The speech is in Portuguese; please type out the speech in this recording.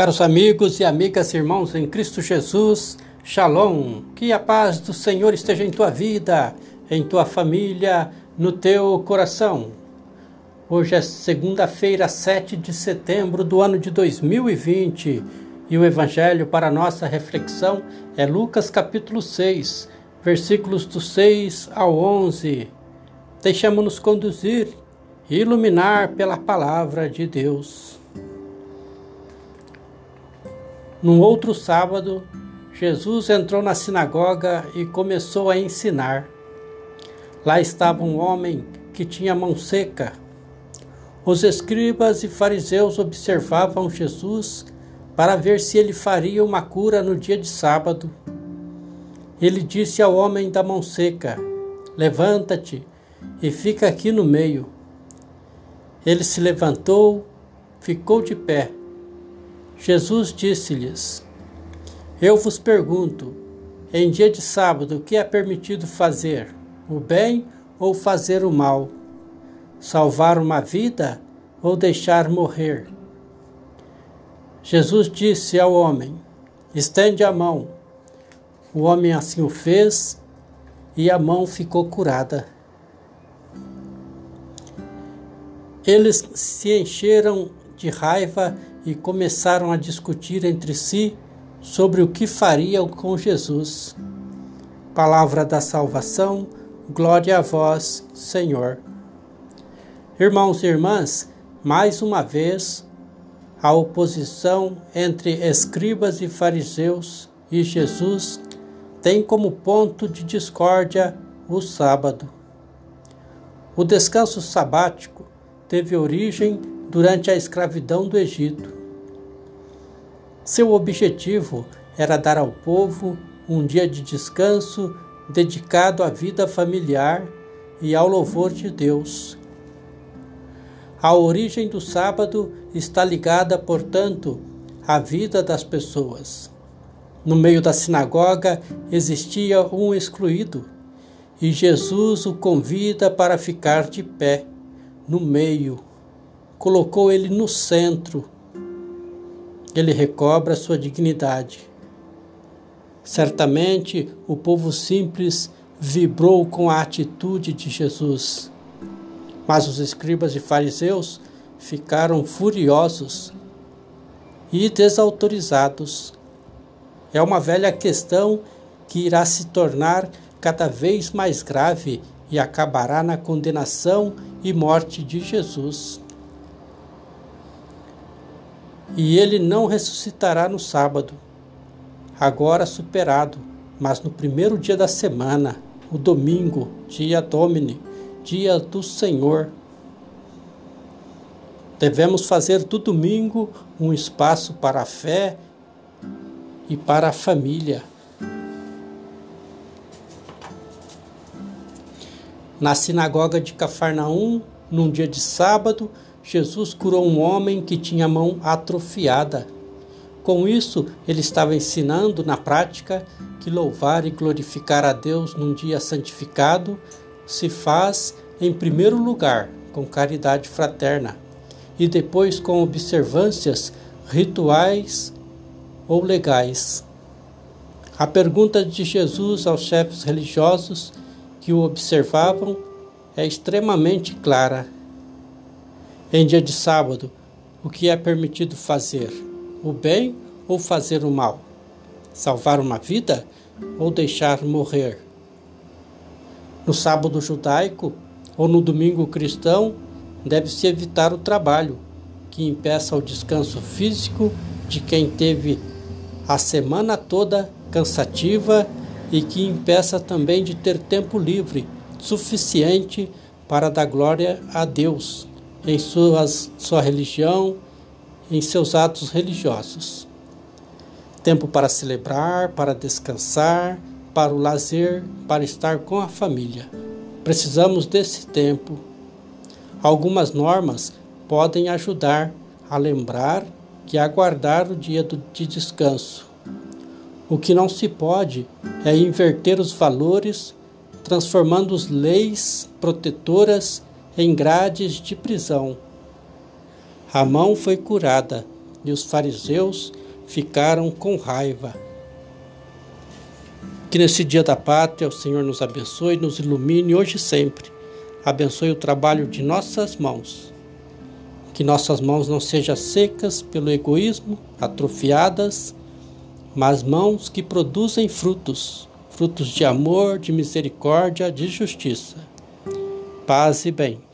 Caros amigos e amigas, irmãos em Cristo Jesus, Shalom. Que a paz do Senhor esteja em tua vida, em tua família, no teu coração. Hoje é segunda-feira, 7 de setembro do ano de 2020 e o evangelho para nossa reflexão é Lucas capítulo 6, versículos do 6 ao 11. Deixamos-nos conduzir e iluminar pela palavra de Deus. Num outro sábado, Jesus entrou na sinagoga e começou a ensinar. Lá estava um homem que tinha mão seca. Os escribas e fariseus observavam Jesus para ver se ele faria uma cura no dia de sábado. Ele disse ao homem da mão seca: Levanta-te e fica aqui no meio. Ele se levantou, ficou de pé Jesus disse-lhes: Eu vos pergunto, em dia de sábado, o que é permitido fazer, o bem ou fazer o mal? Salvar uma vida ou deixar morrer? Jesus disse ao homem: Estende a mão. O homem assim o fez e a mão ficou curada. Eles se encheram de raiva e começaram a discutir entre si sobre o que fariam com Jesus. Palavra da salvação, glória a vós, Senhor. Irmãos e irmãs, mais uma vez, a oposição entre escribas e fariseus e Jesus tem como ponto de discórdia o sábado. O descanso sabático teve origem durante a escravidão do Egito. Seu objetivo era dar ao povo um dia de descanso dedicado à vida familiar e ao louvor de Deus. A origem do sábado está ligada, portanto, à vida das pessoas. No meio da sinagoga existia um excluído, e Jesus o convida para ficar de pé, no meio, colocou ele no centro. Ele recobra sua dignidade. Certamente o povo simples vibrou com a atitude de Jesus. Mas os escribas e fariseus ficaram furiosos e desautorizados. É uma velha questão que irá se tornar cada vez mais grave e acabará na condenação e morte de Jesus e ele não ressuscitará no sábado, agora superado, mas no primeiro dia da semana, o domingo, dia Domini, dia do Senhor. Devemos fazer do domingo um espaço para a fé e para a família. Na sinagoga de Cafarnaum, num dia de sábado, Jesus curou um homem que tinha a mão atrofiada. Com isso, ele estava ensinando na prática que louvar e glorificar a Deus num dia santificado se faz, em primeiro lugar, com caridade fraterna e depois com observâncias rituais ou legais. A pergunta de Jesus aos chefes religiosos que o observavam é extremamente clara em dia de sábado, o que é permitido fazer? O bem ou fazer o mal? Salvar uma vida ou deixar morrer? No sábado judaico ou no domingo cristão, deve-se evitar o trabalho, que impeça o descanso físico de quem teve a semana toda cansativa e que impeça também de ter tempo livre suficiente para dar glória a Deus em suas, sua religião, em seus atos religiosos. Tempo para celebrar, para descansar, para o lazer, para estar com a família. Precisamos desse tempo. Algumas normas podem ajudar a lembrar que aguardar o dia de descanso. O que não se pode é inverter os valores, transformando as leis protetoras em grades de prisão. A mão foi curada e os fariseus ficaram com raiva. Que nesse dia da pátria o Senhor nos abençoe, nos ilumine hoje e sempre. Abençoe o trabalho de nossas mãos. Que nossas mãos não sejam secas pelo egoísmo, atrofiadas, mas mãos que produzem frutos, frutos de amor, de misericórdia, de justiça. Paz e bem.